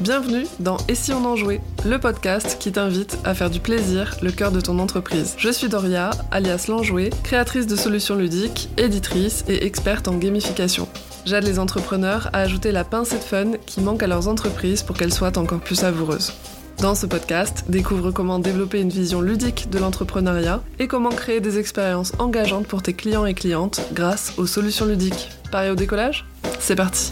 Bienvenue dans Et si on en jouait, le podcast qui t'invite à faire du plaisir le cœur de ton entreprise. Je suis Doria, alias l'enjouée, créatrice de solutions ludiques, éditrice et experte en gamification. J'aide les entrepreneurs à ajouter la pincée de fun qui manque à leurs entreprises pour qu'elles soient encore plus savoureuses. Dans ce podcast, découvre comment développer une vision ludique de l'entrepreneuriat et comment créer des expériences engageantes pour tes clients et clientes grâce aux solutions ludiques. Pareil au décollage? C'est parti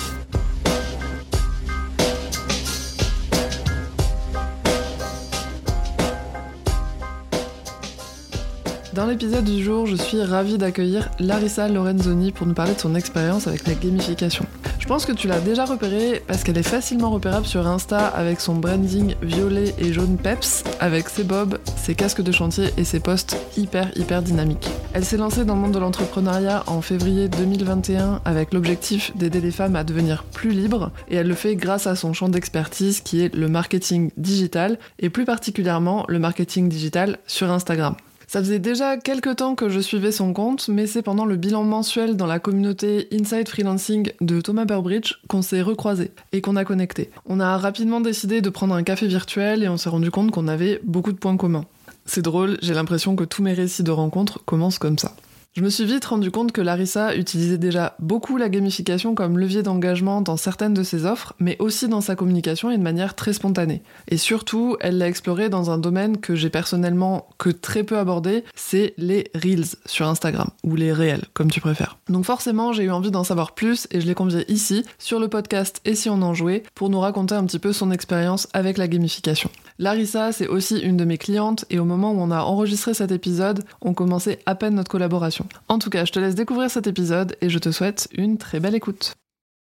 Dans l'épisode du jour, je suis ravie d'accueillir Larissa Lorenzoni pour nous parler de son expérience avec la gamification. Je pense que tu l'as déjà repérée parce qu'elle est facilement repérable sur Insta avec son branding violet et jaune peps, avec ses bobs, ses casques de chantier et ses posts hyper hyper dynamiques. Elle s'est lancée dans le monde de l'entrepreneuriat en février 2021 avec l'objectif d'aider les femmes à devenir plus libres et elle le fait grâce à son champ d'expertise qui est le marketing digital et plus particulièrement le marketing digital sur Instagram. Ça faisait déjà quelques temps que je suivais son compte, mais c'est pendant le bilan mensuel dans la communauté Inside Freelancing de Thomas Burbridge qu'on s'est recroisés et qu'on a connecté. On a rapidement décidé de prendre un café virtuel et on s'est rendu compte qu'on avait beaucoup de points communs. C'est drôle, j'ai l'impression que tous mes récits de rencontres commencent comme ça. Je me suis vite rendu compte que Larissa utilisait déjà beaucoup la gamification comme levier d'engagement dans certaines de ses offres, mais aussi dans sa communication et de manière très spontanée. Et surtout, elle l'a exploré dans un domaine que j'ai personnellement que très peu abordé, c'est les Reels sur Instagram, ou les réels, comme tu préfères. Donc forcément, j'ai eu envie d'en savoir plus et je l'ai convié ici, sur le podcast Et si on en jouait, pour nous raconter un petit peu son expérience avec la gamification. Larissa, c'est aussi une de mes clientes et au moment où on a enregistré cet épisode, on commençait à peine notre collaboration. En tout cas, je te laisse découvrir cet épisode et je te souhaite une très belle écoute.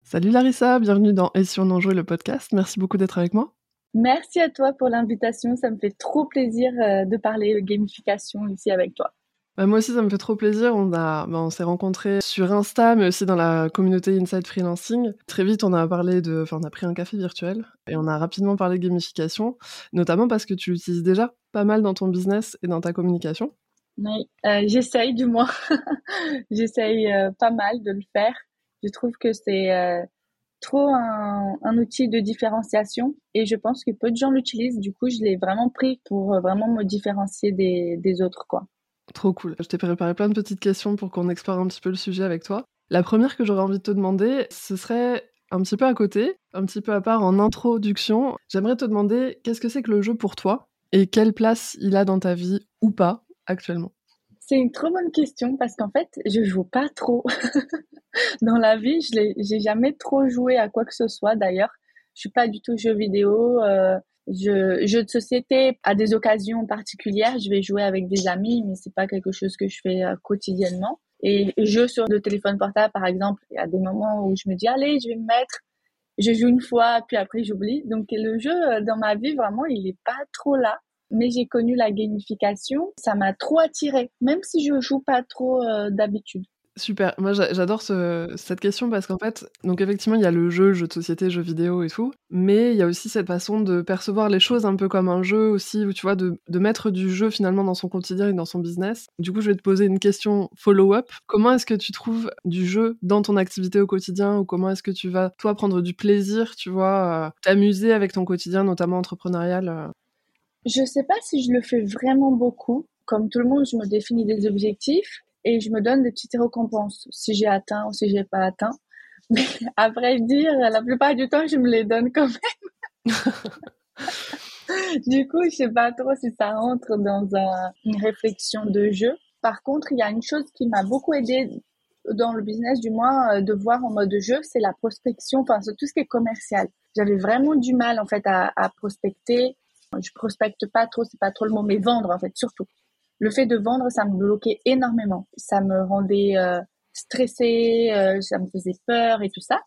Salut Larissa, bienvenue dans Et si on en jouait le podcast. Merci beaucoup d'être avec moi. Merci à toi pour l'invitation. Ça me fait trop plaisir euh, de parler de gamification ici avec toi. Bah, moi aussi, ça me fait trop plaisir. On, a, bah, on s'est rencontrés sur Insta, mais aussi dans la communauté Inside Freelancing. Très vite, on a parlé de, enfin, on a pris un café virtuel et on a rapidement parlé de gamification, notamment parce que tu l'utilises déjà pas mal dans ton business et dans ta communication. Oui, euh, j'essaye du moins. j'essaye euh, pas mal de le faire. Je trouve que c'est euh, trop un, outil de différenciation et je pense que peu de gens l'utilisent. Du coup, je l'ai vraiment pris pour vraiment me différencier des, des autres, quoi. Trop cool. Je t'ai préparé plein de petites questions pour qu'on explore un petit peu le sujet avec toi. La première que j'aurais envie de te demander, ce serait un petit peu à côté, un petit peu à part en introduction. J'aimerais te demander qu'est-ce que c'est que le jeu pour toi et quelle place il a dans ta vie ou pas? Actuellement? C'est une trop bonne question parce qu'en fait, je joue pas trop. dans la vie, je j'ai jamais trop joué à quoi que ce soit d'ailleurs. Je suis pas du tout jeu vidéo. Euh, je, jeux de société, à des occasions particulières, je vais jouer avec des amis, mais c'est pas quelque chose que je fais euh, quotidiennement. Et jeux sur le téléphone portable, par exemple, il y a des moments où je me dis, allez, je vais me mettre, je joue une fois, puis après j'oublie. Donc le jeu, euh, dans ma vie, vraiment, il est pas trop là. Mais j'ai connu la gamification, ça m'a trop attiré, même si je joue pas trop euh, d'habitude. Super. Moi, j'adore cette question parce qu'en fait, donc effectivement, il y a le jeu, jeu de société, jeu vidéo et tout, mais il y a aussi cette façon de percevoir les choses un peu comme un jeu aussi, où tu vois, de, mettre du jeu finalement dans son quotidien et dans son business. Du coup, je vais te poser une question follow-up. Comment est-ce que tu trouves du jeu dans ton activité au quotidien ou comment est-ce que tu vas, toi, prendre du plaisir, tu vois, t'amuser avec ton quotidien, notamment entrepreneurial euh? Je sais pas si je le fais vraiment beaucoup. Comme tout le monde, je me définis des objectifs et je me donne des petites récompenses si j'ai atteint ou si j'ai pas atteint. Mais après dire, la plupart du temps, je me les donne quand même. du coup, je sais pas trop si ça rentre dans une réflexion de jeu. Par contre, il y a une chose qui m'a beaucoup aidé dans le business, du moins, euh, de voir en mode jeu, c'est la prospection, enfin, c'est tout ce qui est commercial. J'avais vraiment du mal, en fait, à, à prospecter. Je prospecte pas trop, c'est pas trop le mot, mais vendre, en fait, surtout le fait de vendre, ça me bloquait énormément. Ça me rendait euh, stressée, euh, ça me faisait peur et tout ça.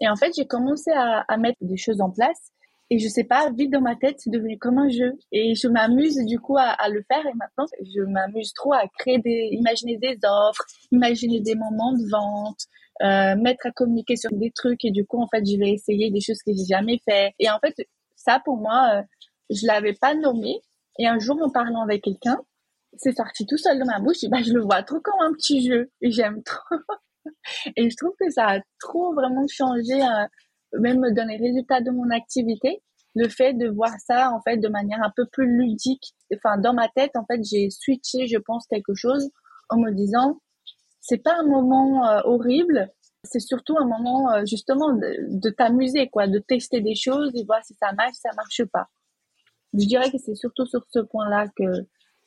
Et en fait, j'ai commencé à, mettre des choses en place. Et je sais pas, vite dans ma tête, c'est devenu comme un jeu. Et je m'amuse du coup à, à, le faire. Et maintenant, je m'amuse trop à créer des, imaginer des offres, imaginer des moments de vente, euh, mettre à communiquer sur des trucs. Et du coup, en fait, je vais essayer des choses que j'ai jamais fait. Et en fait, ça pour moi, euh, je l'avais pas nommé. Et un jour, en parlant avec quelqu'un, c'est sorti tout seul de ma bouche, et ben, je le vois trop comme un petit jeu. J'aime trop. et je trouve que ça a trop vraiment changé, euh, même dans les résultats de mon activité. le fait de voir ça en fait de manière un peu plus ludique. Enfin, dans ma tête, en fait, j'ai switché, je pense, quelque chose en me disant, c'est pas un moment euh, horrible, c'est surtout un moment euh, justement de, t'amuser, quoi, de tester des choses et voir si ça marche, si ça marche pas. Je dirais que c'est surtout sur ce point-là que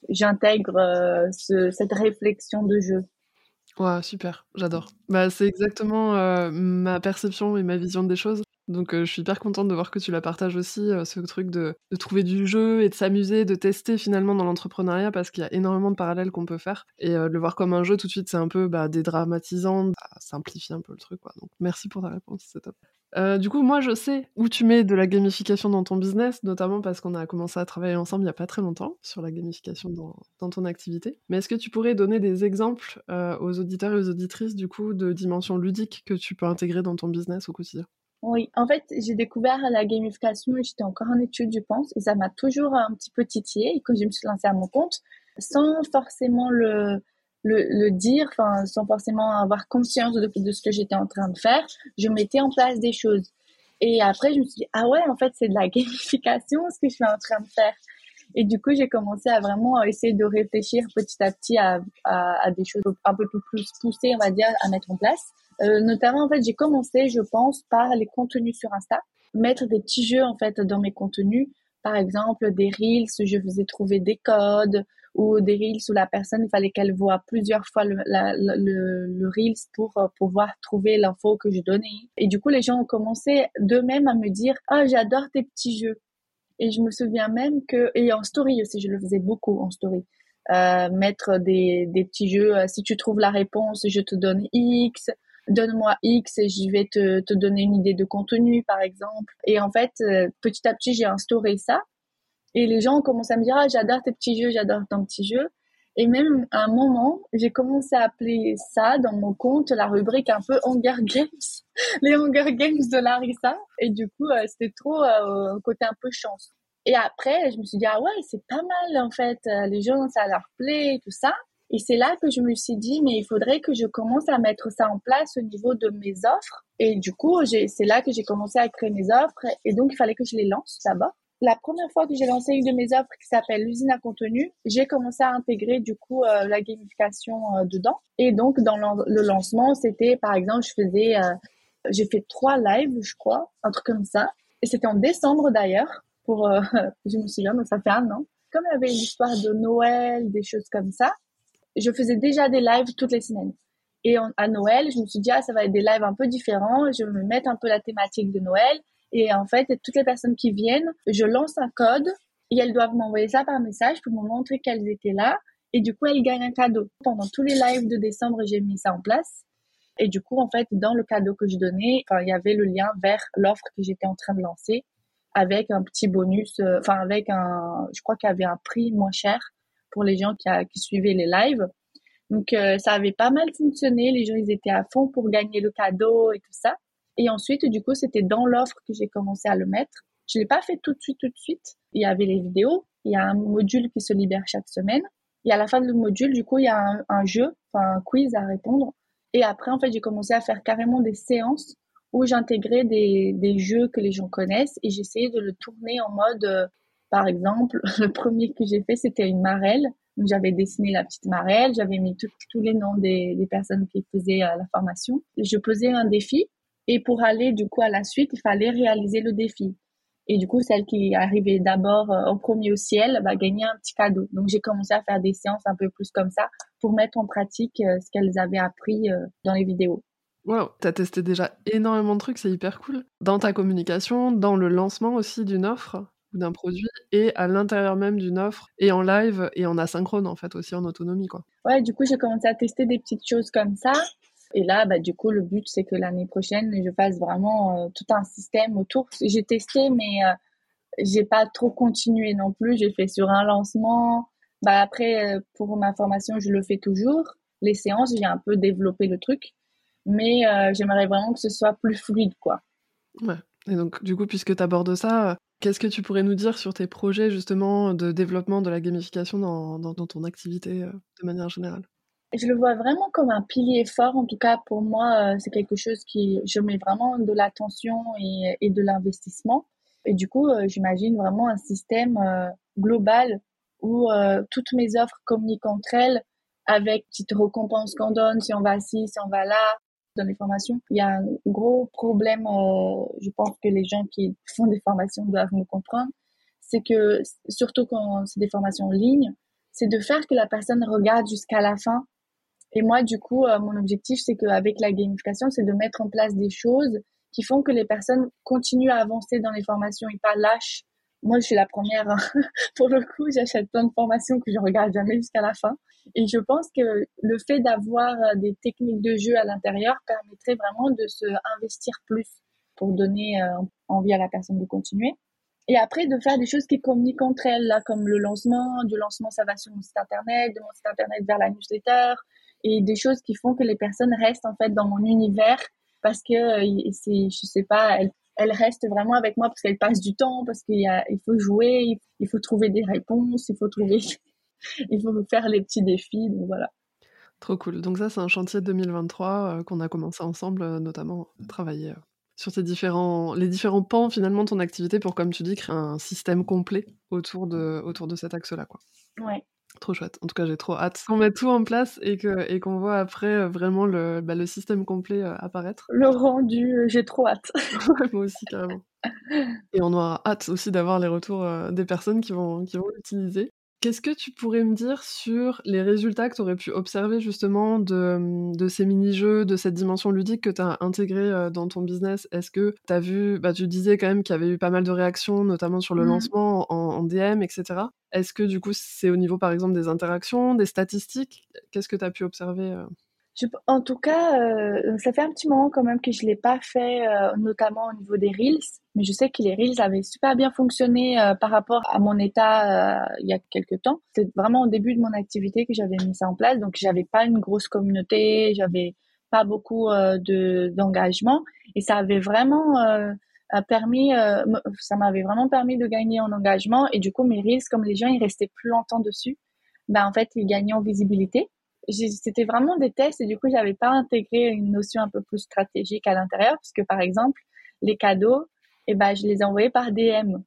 j'intègre euh, cette réflexion de jeu. Ouais, super, j'adore. Bah, c'est exactement ma perception et ma vision des choses. Donc je suis hyper contente de voir que tu la partages aussi, ce truc de, trouver du jeu et de s'amuser, de tester finalement dans l'entrepreneuriat parce qu'il y a énormément de parallèles qu'on peut faire. Et le voir comme un jeu tout de suite, c'est un peu bah, dédramatisant, simplifie un peu le truc. Quoi. Donc merci pour ta réponse, c'est top. Euh, du coup, moi, je sais où tu mets de la gamification dans ton business, notamment parce qu'on a commencé à travailler ensemble il n'y a pas très longtemps sur la gamification dans, dans ton activité. Mais est-ce que tu pourrais donner des exemples euh, aux auditeurs et aux auditrices, du coup, de dimensions ludiques que tu peux intégrer dans ton business au quotidien? Oui, en fait, j'ai découvert la gamification, j'étais encore en études, je pense, et ça m'a toujours un petit peu titillé quand je me suis lancée à mon compte, sans forcément le, le, le dire, enfin, sans forcément avoir conscience de, de ce que j'étais en train de faire, je mettais en place des choses. Et après, je me suis dit, ah ouais, en fait, c'est de la gamification ce que je suis en train de faire. Et du coup, j'ai commencé à vraiment essayer de réfléchir petit à petit à, à, à des choses un peu plus poussées, on va dire, à mettre en place. Euh, notamment, en fait, j'ai commencé, je pense, par les contenus sur Insta, mettre des petits jeux en fait dans mes contenus. Par exemple, des reels, je faisais trouver des codes ou des reels où la personne, il fallait qu'elle voit plusieurs fois le, le, le, reels pour euh, pouvoir trouver l'info que je donnais. Et du coup, les gens ont commencé d'eux-mêmes à me dire, ah, j'adore tes petits jeux. Et je me souviens même que, et en story aussi, je le faisais beaucoup en story. Euh, mettre des, des petits jeux, euh, si tu trouves la réponse, je te donne X, donne-moi X et je vais te, te donner une idée de contenu, par exemple. Et en fait, euh, petit à petit, j'ai instauré ça. Et les gens commencé à me dire, ah, j'adore tes petits jeux, j'adore ton petit jeu. Et même à un moment, j'ai commencé à appeler ça dans mon compte la rubrique un peu Hunger Games, les Hunger Games de Larissa. Et du coup, euh, c'était trop euh, un côté un peu chance. Et après, je me suis dit, ah ouais, c'est pas mal en fait, les gens, ça leur plaît, tout ça. Et c'est là que je me suis dit, mais il faudrait que je commence à mettre ça en place au niveau de mes offres. Et du coup, c'est là que j'ai commencé à créer mes offres. Et donc, il fallait que je les lance là-bas. La première fois que j'ai lancé une de mes offres qui s'appelle l'usine à contenu, j'ai commencé à intégrer du coup euh, la gamification euh, dedans. Et donc, dans le lancement, c'était par exemple, je faisais, euh, j'ai fait trois lives, je crois, un truc comme ça. Et c'était en décembre d'ailleurs, pour, je me souviens, donc ça fait un an. Comme il y avait l'histoire de Noël, des choses comme ça, je faisais déjà des lives toutes les semaines. Et à Noël, je me suis dit, ah, ça va être des lives un peu différents. Je vais me mettre un peu la thématique de Noël. Et en fait, toutes les personnes qui viennent, je lance un code et elles doivent m'envoyer ça par message pour me montrer qu'elles étaient là. Et du coup, elles gagnent un cadeau. Pendant tous les lives de décembre, j'ai mis ça en place. Et du coup, en fait, dans le cadeau que je donnais, il y avait le lien vers l'offre que j'étais en train de lancer avec un petit bonus, euh, enfin, avec un, je crois qu'il y avait un prix moins cher pour les gens qui, qui suivaient les lives. Donc euh, ça avait pas mal fonctionné, les gens ils étaient à fond pour gagner le cadeau et tout ça. Et ensuite du coup c'était dans l'offre que j'ai commencé à le mettre. Je l'ai pas fait tout de suite tout de suite. Il y avait les vidéos, il y a un module qui se libère chaque semaine. Et à la fin du module du coup il y a un, jeu, enfin un quiz à répondre. Et après en fait j'ai commencé à faire carrément des séances où j'intégrais des, des jeux que les gens connaissent et j'essayais de le tourner en mode euh, par exemple, le premier que j'ai fait, c'était une marelle. J'avais dessiné la petite marelle, j'avais mis tous les noms des, personnes qui faisaient euh, la formation. Je posais un défi et pour aller du coup à la suite, il fallait réaliser le défi. Et du coup, celle qui arrivait d'abord euh, en premier au ciel va gagner un petit cadeau. Donc j'ai commencé à faire des séances un peu plus comme ça pour mettre en pratique euh, ce qu'elles avaient appris dans les vidéos. Wow, t'as testé déjà énormément de trucs, c'est hyper cool. Dans ta communication, dans le lancement aussi d'une offre, d'un produit et à l'intérieur même d'une offre et en live et en asynchrone en fait aussi en autonomie quoi. Ouais, du coup j'ai commencé à tester des petites choses comme ça et là bah du coup le but c'est que l'année prochaine je fasse vraiment euh, tout un système autour. J'ai testé mais euh, j'ai pas trop continué non plus, j'ai fait sur un lancement. Bah après euh, pour ma formation, je le fais toujours. Les séances, j'ai un peu développé le truc mais j'aimerais vraiment que ce soit plus fluide quoi. Ouais. Et donc, du coup, puisque tu abordes ça, Qu'est-ce que tu pourrais nous dire sur tes projets justement de développement de la gamification dans, ton activité euh, de manière générale? Je le vois vraiment comme un pilier fort. En tout cas, pour moi, euh, c'est quelque chose qui, je mets vraiment de l'attention et, de l'investissement. Et du coup, j'imagine vraiment un système global où toutes mes offres communiquent entre elles avec petite récompense qu'on donne si on va ici, si on va là dans les formations. Il y a un gros problème, je pense que les gens qui font des formations doivent me comprendre, c'est que surtout quand c'est des formations en ligne, c'est de faire que la personne regarde jusqu'à la fin. Et moi, du coup, euh, mon objectif, c'est qu'avec la gamification, c'est de mettre en place des choses qui font que les personnes continuent à avancer dans les formations et pas lâchent. Moi, je suis la première. Hein. Pour le coup, j'achète plein de formations que je regarde jamais jusqu'à la fin. Et je pense que le fait d'avoir euh, des techniques de jeu à l'intérieur permettrait vraiment de se investir plus pour donner euh, envie à la personne de continuer. Et après, de faire des choses qui communiquent entre elles, là, comme le lancement. Du lancement, ça va sur mon site internet, de mon site internet vers la newsletter. Et des choses qui font que les personnes restent, en fait, dans mon univers parce que, euh, c'est, je sais pas, elles, elles restent vraiment avec moi parce qu'elles passent du temps, parce qu'il y a, il faut jouer, il faut trouver des réponses, il faut trouver, il faut faire les petits défis. Donc voilà. Trop cool. Donc ça, c'est un chantier 2023 euh, qu'on a commencé ensemble, euh, notamment à travailler sur tes différents, les différents pans finalement de ton activité pour, comme tu dis, créer un système complet autour de, autour de cet axe-là. Quoi. Ouais. Trop chouette. En tout cas, j'ai trop hâte qu'on mette tout en place et qu'on et qu'on voit après euh, vraiment le, bah, le système complet euh, apparaître. Le rendu, euh, j'ai trop hâte. moi aussi, carrément. Et on aura hâte aussi d'avoir les retours des personnes qui vont, qui vont l'utiliser. Qu'est-ce que tu pourrais me dire sur les résultats que tu aurais pu observer justement de, de ces mini-jeux, de cette dimension ludique que tu as intégrée euh, dans ton business? Est-ce que tu as vu, bah, tu disais quand même qu'il y avait eu pas mal de réactions, notamment sur le mmh. lancement en, DM, etc. Est-ce que du coup c'est au niveau par exemple des interactions, des statistiques? Qu'est-ce que tu as pu observer euh? en tout cas, euh, ça fait un petit moment quand même que je l'ai pas fait, euh, notamment au niveau des reels. Mais je sais que les reels avaient super bien fonctionné euh, par rapport à mon état il y a quelques temps. C'était vraiment au début de mon activité que j'avais mis ça en place, donc j'avais pas une grosse communauté, j'avais pas beaucoup de d'engagement, et ça avait vraiment permis, ça m'avait vraiment permis de gagner en engagement. Et du coup, mes reels, comme les gens ils restaient plus longtemps dessus, ben en fait ils gagnaient en visibilité c'était vraiment des tests et du coup, j'avais pas intégré une notion un peu plus stratégique à l'intérieur parce que par exemple, les cadeaux, eh ben, je les envoyais par DM.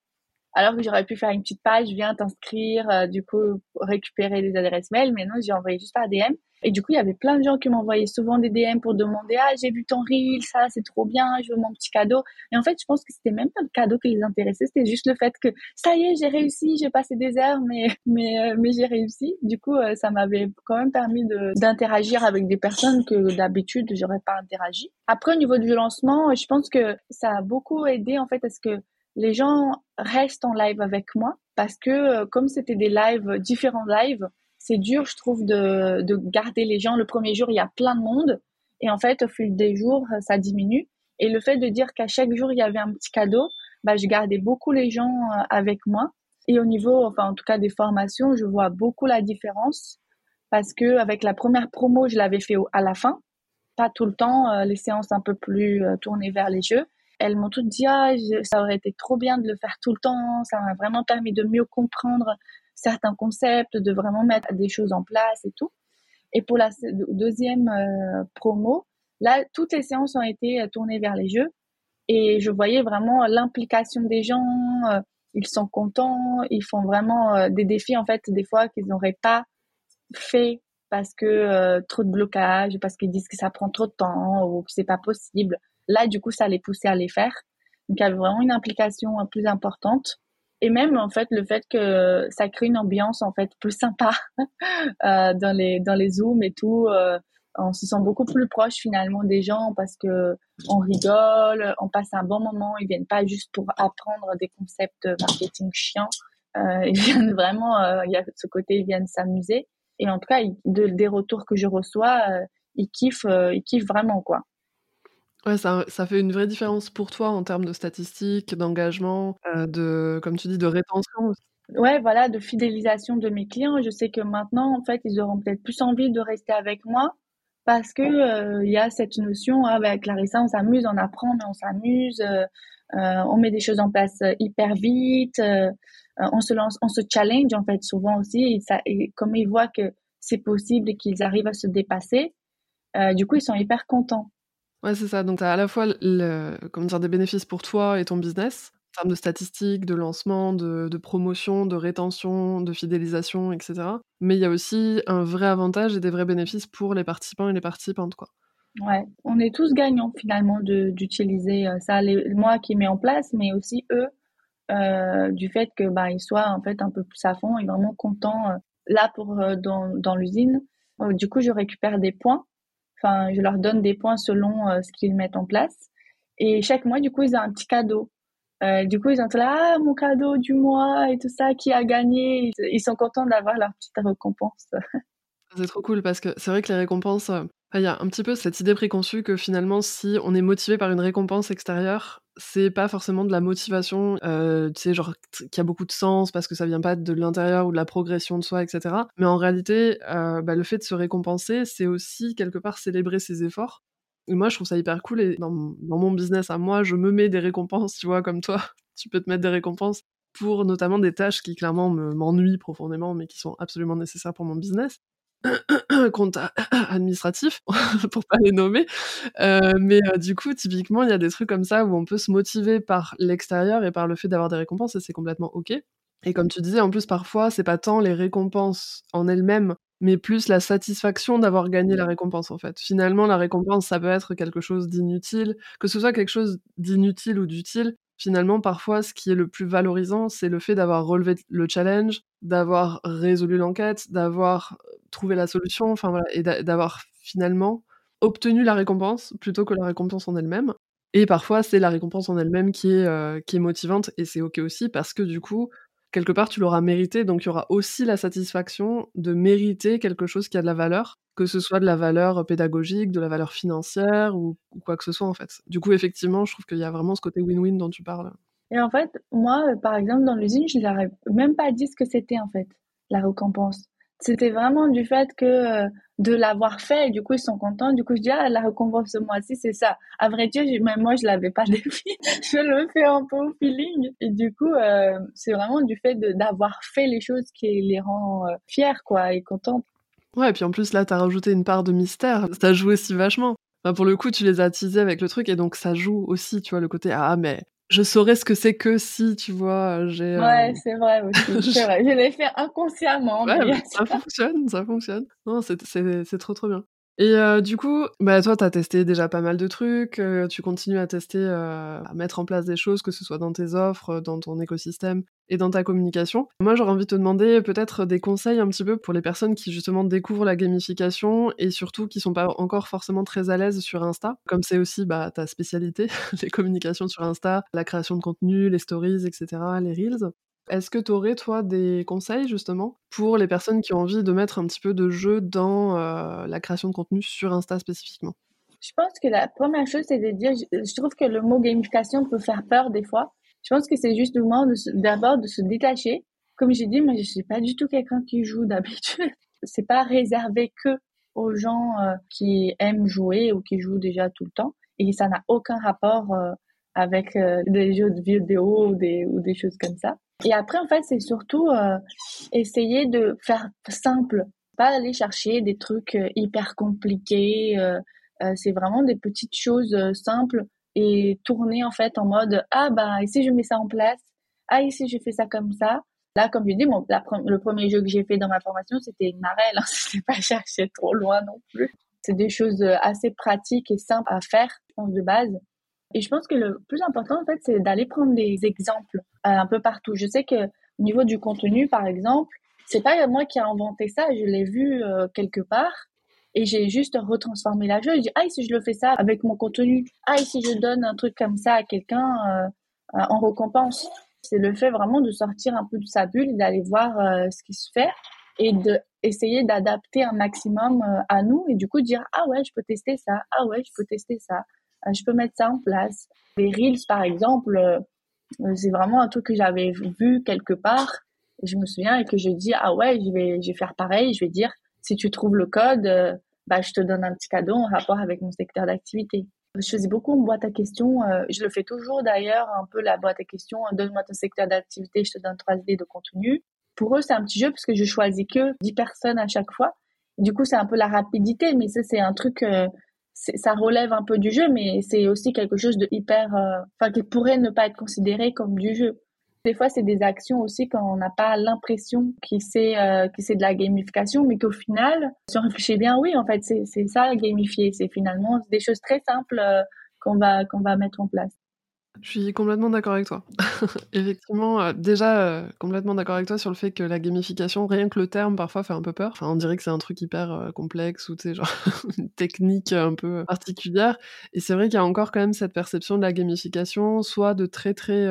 Alors que j'aurais pu faire une petite page, viens t'inscrire, euh, du coup, récupérer des adresses mail, mais non, j'ai envoyé juste par DM. Et du coup, il y avait plein de gens qui m'envoyaient souvent des DM pour demander Ah, j'ai vu ton reel, ça, c'est trop bien, je veux mon petit cadeau. Et en fait, je pense que c'était même pas le cadeau qui les intéressait, c'était juste le fait que ça y est, j'ai réussi, j'ai passé des heures, mais, mais, euh, mais j'ai réussi. Du coup, euh, ça m'avait quand même permis d'interagir avec des personnes que d'habitude, j'aurais pas interagi. Après, au niveau du lancement, je pense que ça a beaucoup aidé, en fait, à ce que les gens restent en live avec moi parce que euh, comme c'était des lives, différents lives, c'est dur, je trouve, de, de garder les gens. Le premier jour, il y a plein de monde. Et en fait, au fil des jours, ça diminue. Et le fait de dire qu'à chaque jour, il y avait un petit cadeau, bah, je gardais beaucoup les gens euh, avec moi. Et au niveau, enfin, en tout cas, des formations, je vois beaucoup la différence parce que avec la première promo, je l'avais fait à la fin, pas tout le temps, euh, les séances un peu plus euh, tournées vers les jeux. Elles m'ont toutes dit, ah, ça aurait été trop bien de le faire tout le temps, ça m'a vraiment permis de mieux comprendre certains concepts, de vraiment mettre des choses en place et tout. Et pour la deuxième euh, promo, là, toutes les séances ont été euh, tournées vers les jeux et je voyais vraiment l'implication des gens. Euh, ils sont contents, ils font vraiment des défis en fait des fois qu'ils n'auraient pas fait parce que trop de blocage, parce qu'ils disent que ça prend trop de temps ou que c'est pas possible. Là, du coup, ça les poussait à les faire. Donc, il y avait vraiment une implication plus importante et même en fait le fait que ça crée une ambiance en fait plus sympa euh, dans les dans les zooms et tout euh, on se sent beaucoup plus proche finalement des gens parce que on rigole on passe un bon moment. Ils viennent pas juste pour apprendre des concepts marketing chiants. Euh, ils viennent vraiment euh, il y a ce côté ils viennent s'amuser. Et en tout cas de, des retours que je reçois euh, ils kiffent ils kiffent vraiment quoi Ouais, ça, ça fait une vraie différence pour toi en termes de statistiques, d'engagement, euh, de, comme tu dis, de rétention aussi. Ouais, voilà, de fidélisation de mes clients. Je sais que maintenant, en fait, ils auront peut-être plus envie de rester avec moi parce que euh, il y a cette notion avec Clarissa, on s'amuse, on apprend, mais on s'amuse, euh, on met des choses en place hyper vite, on se lance, on se challenge en fait souvent aussi. Et, ça, et comme ils voient que c'est possible et qu'ils arrivent à se dépasser, du coup, ils sont hyper contents. Ouais, c'est ça. Donc, tu as à la fois le, comment dire, des bénéfices pour toi et ton business, termes de statistiques, de lancement, de, de, promotion, de rétention, de fidélisation, etc. Mais il y a aussi un vrai avantage et des vrais bénéfices pour les participants et les participantes, quoi. Ouais, on est tous gagnants finalement d'utiliser euh, ça, moi qui mets en place, mais aussi eux, euh, du fait que bah, ils soient en fait un peu plus à fond et vraiment contents. Euh, là pour dans, dans l'usine, du coup je récupère des points. Enfin, je leur donne des points selon ce qu'ils mettent en place. Et chaque mois, du coup, ils ont un petit cadeau. Euh, du coup, ils ont là, ah, mon cadeau du mois et tout ça, qui a gagné? Ils sont contents d'avoir leur petite récompense. C'est trop cool parce que c'est vrai que les récompenses, il y a un petit peu cette idée préconçue que finalement, si on est motivé par une récompense extérieure, c'est pas forcément de la motivation, euh, tu sais, genre qui a beaucoup de sens parce que ça vient pas de l'intérieur ou de la progression de soi, etc. Mais en réalité, euh, bah, le fait de se récompenser, c'est aussi quelque part célébrer ses efforts. Et moi, je trouve ça hyper cool. Dans, mon business à moi, je me mets des récompenses, tu vois, comme toi. tu peux te mettre des récompenses pour notamment des tâches qui clairement m'ennuient profondément, mais qui sont absolument nécessaires pour mon business. compte administratif, pour pas les nommer. Euh, mais euh, du coup, typiquement, il y a des trucs comme ça où on peut se motiver par l'extérieur et par le fait d'avoir des récompenses, et c'est complètement OK. Et comme tu disais, en plus, parfois, c'est pas tant les récompenses en elles-mêmes, mais plus la satisfaction d'avoir gagné la récompense, en fait. Finalement, la récompense, ça peut être quelque chose d'inutile, que ce soit quelque chose d'inutile ou d'utile, finalement, parfois, ce qui est le plus valorisant, c'est le fait d'avoir relevé le challenge, d'avoir résolu l'enquête, d'avoir euh, trouvé la solution, enfin voilà, et d'avoir finalement obtenu la récompense plutôt que la récompense en elle-même. Et parfois, c'est la récompense en elle-même qui est, euh, qui est motivante, et c'est ok aussi parce que du coup, quelque part, tu l'auras mérité, donc il y aura aussi la satisfaction de mériter quelque chose qui a de la valeur, que ce soit de la valeur pédagogique, de la valeur financière ou, quoi que ce soit en fait. Du coup, effectivement, je trouve qu'il y a vraiment ce côté win-win dont tu parles. Et en fait, moi, par exemple, dans l'usine, je n'aurais même pas dit ce que c'était en fait, la récompense. C'était vraiment du fait que euh, de l'avoir fait, du coup, ils sont contents. Du coup, je dis, ah, la récompense ce mois-ci, c'est ça. À vrai dire, même moi, je l'avais pas défini. je le fais un peu au feeling. Et du coup, euh, c'est vraiment du fait d'avoir fait les choses qui les rend euh, fiers, quoi, et contents. Ouais, et puis en plus, là, t'as rajouté une part de mystère. Ça joue aussi vachement. pour le coup, tu les as teasés avec le truc, et donc ça joue aussi, tu vois, le côté, ah, mais je saurais ce que c'est que si, tu vois, j'ai... Ouais, c'est vrai aussi, c'est vrai. Je l'ai fait inconsciemment. Ouais, ça fonctionne, ça fonctionne. Non, c'est trop, trop bien. Et euh, du coup, bah, toi, tu as testé déjà pas mal de trucs, euh, tu continues à tester, euh, à mettre en place des choses, que ce soit dans tes offres, dans ton écosystème et dans ta communication. Moi, j'aurais envie de te demander peut-être des conseils un petit peu pour les personnes qui justement découvrent la gamification et surtout qui sont pas encore forcément très à l'aise sur Insta, comme c'est aussi bah, ta spécialité, les communications sur Insta, la création de contenu, les stories, etc., les reels. Est-ce que tu aurais, toi, des conseils justement pour les personnes qui ont envie de mettre un petit peu de jeu dans euh, la création de contenu sur Insta spécifiquement? Je pense que la première chose, c'est de dire, je, trouve que le mot gamification peut faire peur des fois. Je pense que c'est juste le moment d'abord de, se détacher. Comme j'ai dit, moi, je suis pas du tout quelqu'un qui joue d'habitude. C'est pas réservé que aux gens euh, qui aiment jouer ou qui jouent déjà tout le temps. Et ça n'a aucun rapport euh, avec des jeux de vidéo ou des, choses comme ça. Et après, en fait, c'est surtout euh, essayer de faire simple, pas aller chercher des trucs euh, hyper compliqués. Euh, c'est vraiment des petites choses simples et tourner en fait en mode ah bah ici je mets ça en place, ah ici je fais ça comme ça. Là, comme je dis, bon, le premier jeu que j'ai fait dans ma formation, c'était une marelle. Hein, c'était pas chercher trop loin non plus. C'est des choses assez pratiques et simples à faire, je pense, de base. Et je pense que le plus important, en fait, c'est d'aller prendre des exemples euh, un peu partout. Je sais que au niveau du contenu, par exemple, c'est pas moi qui ai inventé ça, je l'ai vu euh, quelque part et j'ai juste retransformé la chose. Je dis ah si je le fais ça avec mon contenu, ah si je donne un truc comme ça à quelqu'un euh, en récompense. C'est le fait vraiment de sortir un peu de sa bulle, d'aller voir ce qui se fait et de essayer d'adapter un maximum à nous et du coup dire ah ouais je peux tester ça, ah ouais je peux tester ça. Euh, je peux mettre ça en place. Les Reels, par exemple, euh, c'est vraiment un truc que j'avais vu quelque part. Je me souviens et que je dis, ah ouais, je vais, je vais faire pareil. Je vais dire, si tu trouves le code, euh, bah, je te donne un petit cadeau en rapport avec mon secteur d'activité. Je faisais beaucoup une boîte à questions. je le fais toujours d'ailleurs, un peu la boîte à questions. Donne-moi ton secteur d'activité, je te donne trois idées de contenu. Pour eux, c'est un petit jeu parce que je choisis que 10 personnes à chaque fois. du coup, c'est un peu la rapidité, mais ça, c'est un truc ça relève un peu du jeu, mais c'est aussi quelque chose de hyper, euh, enfin, qui pourrait ne pas être considéré comme du jeu. Des fois, c'est des actions aussi quand on n'a pas l'impression que c'est euh, de la gamification, mais qu'au final, si on réfléchit bien, oui, en fait, c'est c'est ça gamifier. C'est finalement des choses très simples euh, qu'on va qu'on va mettre en place. Je suis complètement d'accord avec toi. Effectivement, euh, déjà euh, complètement d'accord avec toi sur le fait que la gamification, rien que le terme parfois fait un peu peur. Enfin, on dirait que c'est un truc hyper euh, complexe ou genre une technique un peu particulière. Et c'est vrai qu'il y a encore quand même cette perception de la gamification, soit de très très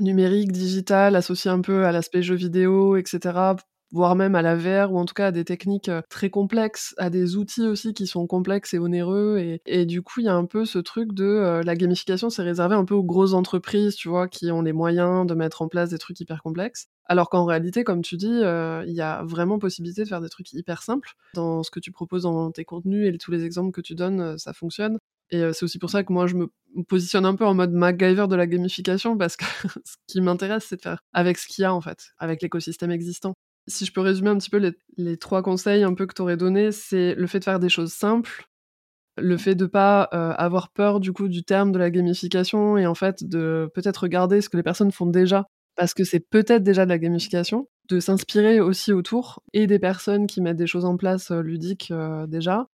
numérique, digital, associé un peu à l'aspect jeu vidéo, etc voire même à la VR, ou en tout cas à des techniques euh, très complexes, à des outils aussi qui sont complexes et onéreux. Et, et du coup, il y a un peu ce truc de euh, la gamification, c'est réservé un peu aux grosses entreprises, tu vois, qui ont les moyens de mettre en place des trucs hyper complexes. Alors qu'en réalité, comme tu dis, euh, il y a vraiment possibilité de faire des trucs hyper simples. Dans ce que tu proposes dans tes contenus et tous les exemples que tu donnes, ça fonctionne. Et c'est aussi pour ça que moi, je me positionne un peu en mode MacGyver de la gamification, parce que ce qui m'intéresse, c'est de faire avec ce qu'il y a, en fait, avec l'écosystème existant si je peux résumer un petit peu les, trois conseils un peu que tu aurais donnés, c'est le fait de faire des choses simples, le fait de pas euh, avoir peur du coup du terme de la gamification et en fait de peut-être regarder ce que les personnes font déjà parce que c'est peut-être déjà de la gamification, de s'inspirer aussi autour et des personnes qui mettent des choses en place euh, ludiques euh, déjà,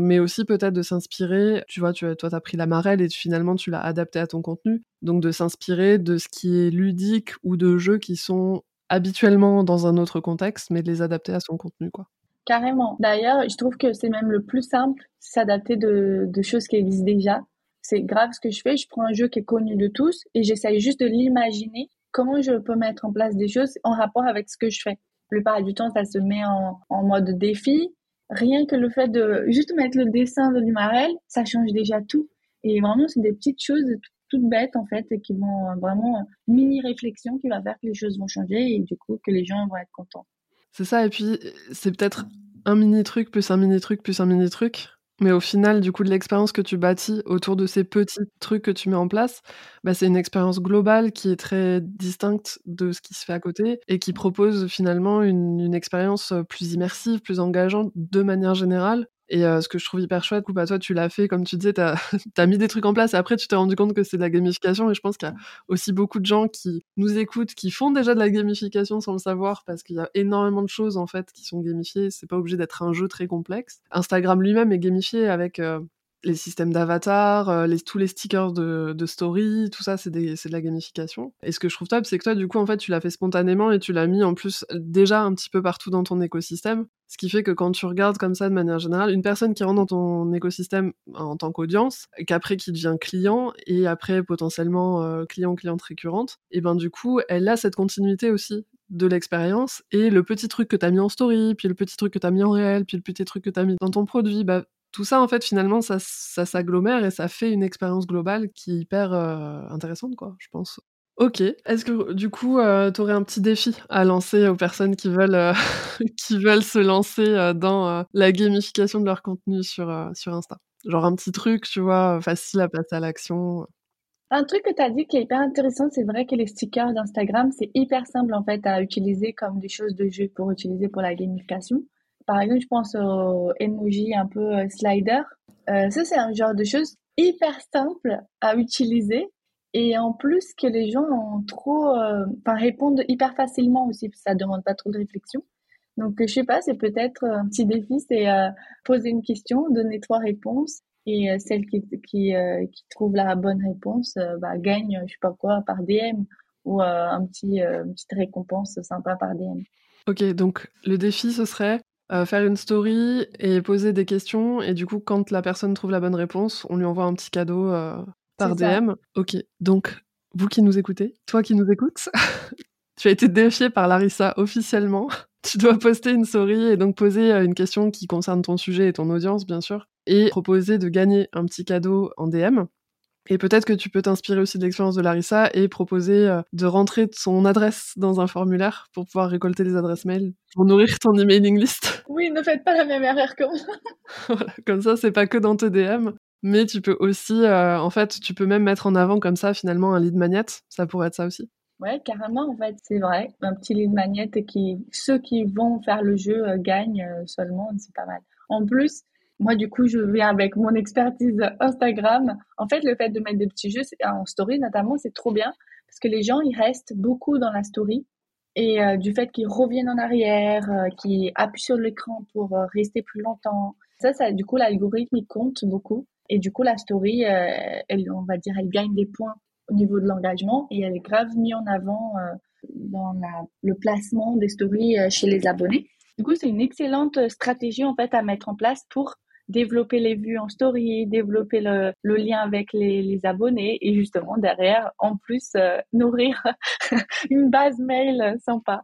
mais aussi peut-être de s'inspirer, tu vois, tu, toi tu as pris la marelle et finalement tu l'as adapté à ton contenu, donc de s'inspirer de ce qui est ludique ou de jeux qui sont habituellement dans un autre contexte, mais de les adapter à son contenu, quoi. Carrément. D'ailleurs, je trouve que c'est même le plus simple, s'adapter de, choses qui existent déjà. C'est grave ce que je fais. Je prends un jeu qui est connu de tous et j'essaye juste de l'imaginer. Comment je peux mettre en place des choses en rapport avec ce que je fais. La plupart du temps, ça se met en, mode défi. Rien que le fait de juste mettre le dessin de l'UMRL, ça change déjà tout. Et vraiment, c'est des petites choses toutes bêtes en fait et qui vont euh, vraiment euh, mini réflexion qui va faire que les choses vont changer et du coup que les gens vont être contents. C'est ça et puis c'est peut-être un mini truc plus un mini truc plus un mini truc mais au final, du coup, de l'expérience que tu bâtis autour de ces petits trucs que tu mets en place, bah, c'est une expérience globale qui est très distincte de ce qui se fait à côté et qui propose finalement une, expérience euh, plus immersive, plus engageante de manière générale et euh, ce que je trouve hyper chouette, coup, bah, toi, tu l'as fait, comme tu disais, tu as, mis des trucs en place et après, tu t'es rendu compte que c'est de la gamification. Et je pense qu'il y a aussi beaucoup de gens qui nous écoutent, qui font déjà de la gamification sans le savoir parce qu'il y a énormément de choses, en fait, qui sont gamifiées. C'est pas obligé d'être un jeu très complexe. Instagram lui-même est gamifié avec euh, les systèmes d'avatar, euh, tous les stickers de, story, tout ça, c'est de la gamification. Et ce que je trouve top, c'est que toi, du coup, en fait, tu l'as fait spontanément et tu l'as mis en plus déjà un petit peu partout dans ton écosystème. Ce qui fait que quand tu regardes comme ça de manière générale, une personne qui rentre dans ton écosystème en tant qu'audience, qu'après qui devient client et après potentiellement euh, client cliente récurrente, et ben du coup, elle a cette continuité aussi de l'expérience et le petit truc que tu as mis en story, puis le petit truc que tu as mis en réel, puis le petit truc que tu as mis dans ton produit, bah tout ça, en fait, finalement, ça, s'agglomère et ça fait une expérience globale qui est hyper euh, intéressante, quoi, je pense. Ok. Est-ce que du coup, euh, tu aurais un petit défi à lancer aux personnes qui veulent, euh, qui veulent se lancer dans la gamification de leur contenu sur, sur Insta? Genre un petit truc, tu vois, facile à passer à l'action. Un truc que tu as dit qui est hyper intéressant, c'est vrai que les stickers d'Instagram, c'est hyper simple en fait à utiliser comme des choses de jeu pour utiliser pour la gamification. Par exemple, je pense aux emoji un peu euh, slider. Euh, ça, c'est un genre de choses hyper simple à utiliser et en plus que les gens ont trop, euh, répondent hyper facilement aussi, parce que ça demande pas trop de réflexion. Donc je sais pas, c'est peut-être un petit défi, c'est poser une question, donner trois réponses et celle qui trouve la bonne réponse bah, gagne, je sais pas quoi, par DM ou un petit une petite récompense sympa par DM. Ok, donc le défi ce serait euh, faire une story et poser des questions. Et du coup, quand la personne trouve la bonne réponse, on lui envoie un petit cadeau euh, par DM. Ok, donc vous qui nous écoutez, toi qui nous écoutes, tu as été défié par Larissa officiellement. tu dois poster une story et donc poser euh, une question qui concerne ton sujet et ton audience, bien sûr, et proposer de gagner un petit cadeau en DM. Et peut-être que tu peux t'inspirer aussi de l'expérience de Larissa et proposer euh, de rentrer son adresse dans un formulaire pour pouvoir récolter les adresses mail pour nourrir ton emailing list. Oui, ne faites pas la même erreur que moi. voilà, comme ça, c'est pas que dans tes DM, mais tu peux aussi, euh, en fait, tu peux même mettre en avant comme ça finalement un lead magnet. Ça pourrait être ça aussi. Ouais, carrément, en fait, c'est vrai. Un petit lead magnet qui, ceux qui vont faire le jeu euh, gagnent seulement, c'est pas mal. En plus, moi, du coup, je viens avec mon expertise Instagram. En fait, le fait de mettre des petits jeux en story, notamment, c'est trop bien parce que les gens, ils restent beaucoup dans la story. Et euh, du fait qu'ils reviennent en arrière, euh, qu'ils appuient sur l'écran pour euh, rester plus longtemps. Ça, ça, du coup, l'algorithme, il compte beaucoup. Et du coup, la story, on va dire, elle gagne des points au niveau de l'engagement et elle est grave mise en avant dans le placement des stories chez les abonnés. Du coup, c'est une excellente stratégie en fait à mettre en place pour développer les vues en story, développer le, lien avec les, abonnés et justement derrière, en plus, euh, nourrir une base mail sympa.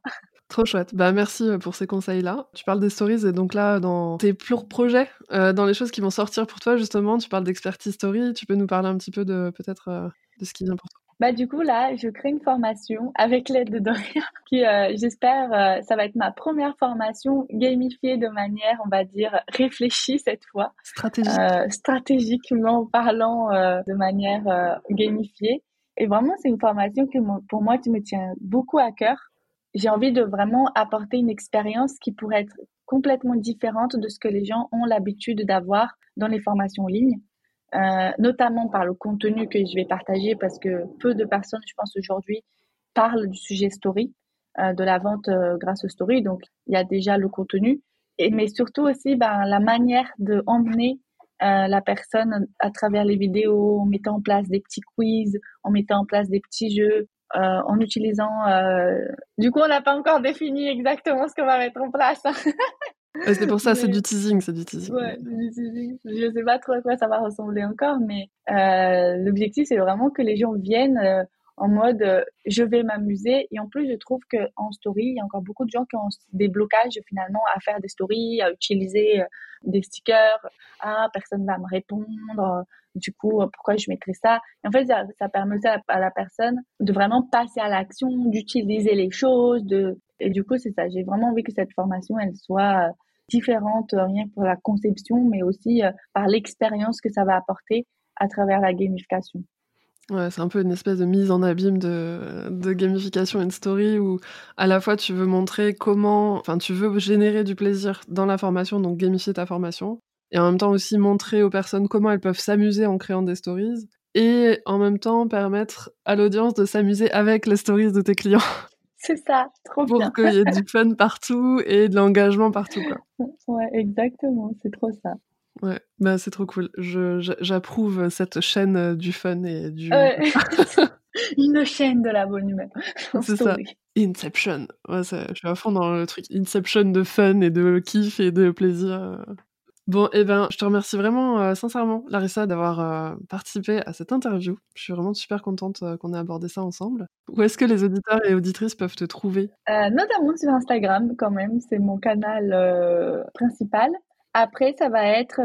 Trop chouette. Bah merci euh, pour ces conseils-là. Tu parles des stories et donc là, dans tes projets, euh, dans les choses qui vont sortir pour toi justement, tu parles d'expertise story. Tu peux nous parler un petit peu de peut-être de ce qui vient pour toi. Bah du coup là, je crée une formation avec l'aide de Doria, qui euh, j'espère euh, ça va être ma première formation gamifiée de manière, on va dire réfléchie cette fois, stratégique, euh, stratégiquement parlant de manière gamifiée. Et vraiment c'est une formation que pour moi qui me tient beaucoup à cœur. J'ai envie de vraiment apporter une expérience qui pourrait être complètement différente de ce que les gens ont l'habitude d'avoir dans les formations en ligne. Euh, notamment par le contenu que je vais partager parce que peu de personnes, je pense aujourd'hui, parlent du sujet story, euh, de la vente euh, grâce au story. Donc, il y a déjà le contenu, et, mais surtout aussi ben, la manière de emmener la personne à travers les vidéos, en mettant en place des petits quiz, en mettant en place des petits jeux, en utilisant. Du coup, on n'a pas encore défini exactement ce qu'on va mettre en place. Hein. c'est pour ça, c'est du teasing, c'est du teasing. Ouais, du teasing. Je sais pas trop à quoi ça va ressembler encore, mais euh, l'objectif, c'est vraiment que les gens viennent euh, en mode euh, je vais m'amuser. Et en plus, je trouve qu'en story, il y a encore beaucoup de gens qui ont des blocages finalement à faire des stories, à utiliser des stickers. Ah, personne va me répondre. Du coup, pourquoi je mettrais ça? En fait, ça, ça permet à, à la personne de vraiment passer à l'action, d'utiliser les choses, de et du coup, c'est ça. J'ai vraiment envie que cette formation, elle soit différente, euh, rien pour la conception, mais aussi euh, par l'expérience que ça va apporter à travers la gamification. Ouais, c'est un peu une espèce de mise en abîme de, de gamification une story où à la fois tu veux montrer comment, enfin tu veux générer du plaisir dans la formation, donc gamifier ta formation, et en même temps aussi montrer aux personnes comment elles peuvent s'amuser en créant des stories, et en même temps permettre à l'audience de s'amuser avec les stories de tes clients. C'est ça, trop bien. Pour qu'il y ait du fun partout et de l'engagement partout. Quoi. Ouais, exactement, c'est trop ça. Ouais, bah c'est trop cool. J'approuve cette chaîne euh, du fun et du. Une chaîne de la bonne humeur. C'est ça. Inception. Ouais, je suis à fond dans le truc Inception de fun et de kiff et de plaisir. Bon, eh ben, je te remercie vraiment euh, sincèrement, Larissa, d'avoir euh, participé à cette interview. Je suis vraiment super contente euh, qu'on ait abordé ça ensemble. Où est-ce que les auditeurs et auditrices peuvent te trouver? Notamment sur Instagram, quand même, c'est mon canal principal. Après, ça va être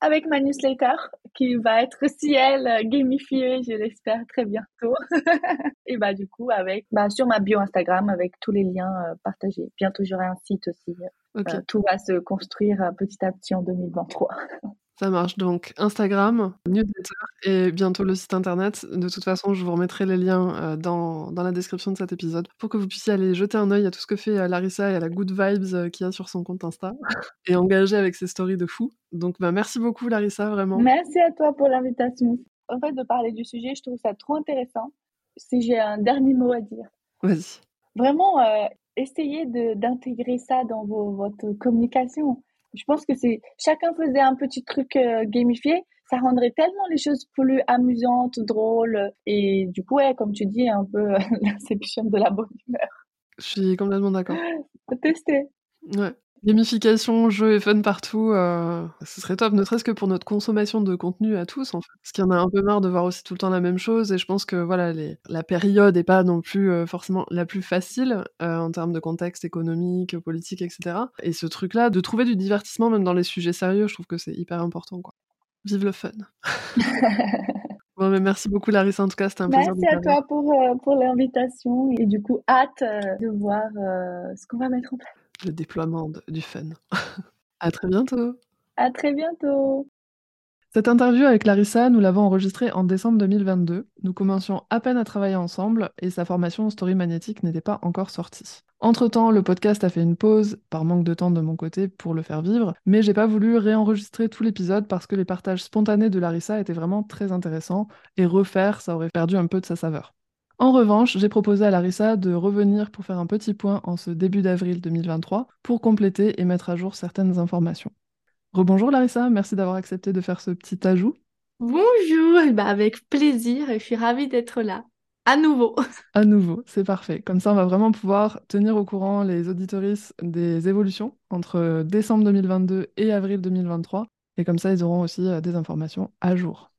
avec ma newsletter qui va être si elle gamifiée, je l'espère très bientôt. et bah du coup avec bah, sur ma bio Instagram avec tous les liens partagés. Bientôt j'aurai un site aussi euh, tout va se construire euh, petit à petit en 2023. Ça marche donc Instagram, newsletter et bientôt le site internet. De toute façon, je vous remettrai les liens euh, dans, dans, la description de cet épisode pour que vous puissiez aller jeter un œil à tout ce que fait Larissa et à la good vibes qu'il y a sur son compte Insta et engager avec ses stories de fou. Donc bah, merci beaucoup Larissa, vraiment. Merci à toi pour l'invitation. En fait, de parler du sujet, je trouve ça trop intéressant. Si j'ai un dernier mot à dire. Vas-y. Vraiment, essayez d'intégrer ça dans vos, votre communication. Je pense que c'est chacun faisait un petit truc euh, gamifié, ça rendrait tellement les choses plus amusantes, drôles et du coup, ouais, comme tu dis, un peu l'inception de la bonne humeur. Je suis complètement d'accord. Tester. Ouais. Gamification, jeux et fun partout, euh, ce serait top, ne serait-ce que pour notre consommation de contenu à tous, en fait. Parce qu'il y en a un peu marre de voir aussi tout le temps la même chose, et je pense que voilà, les, la période n'est pas non plus euh, forcément la plus facile euh, en termes de contexte économique, politique, etc. Et ce truc-là, de trouver du divertissement même dans les sujets sérieux, je trouve que c'est hyper important, quoi. Vive le fun. Bon, mais merci beaucoup Larissa, en tout cas c'était un plaisir. Merci à toi pour, pour l'invitation et du coup hâte de voir ce qu'on va mettre en place le déploiement du fun. à très bientôt. À très bientôt. Cette interview avec Larissa, nous l'avons enregistrée en décembre 2022. Nous commencions à peine à travailler ensemble et sa formation en story magnétique n'était pas encore sortie. Entre-temps, le podcast a fait une pause, par manque de temps de mon côté, pour le faire vivre, mais j'ai pas voulu réenregistrer tout l'épisode parce que les partages spontanés de Larissa étaient vraiment très intéressants et refaire, ça aurait perdu un peu de sa saveur. En revanche, j'ai proposé à Larissa de revenir pour faire un petit point en ce début d'avril 2023 pour compléter et mettre à jour certaines informations. Rebonjour Larissa, merci d'avoir accepté de faire ce petit ajout. Bonjour, bah avec plaisir, je suis ravie d'être là. À nouveau. À nouveau, c'est parfait. Comme ça, on va vraiment pouvoir tenir au courant les auditoristes des évolutions entre décembre 2022 et avril 2023. Et comme ça, ils auront aussi euh, des informations à jour.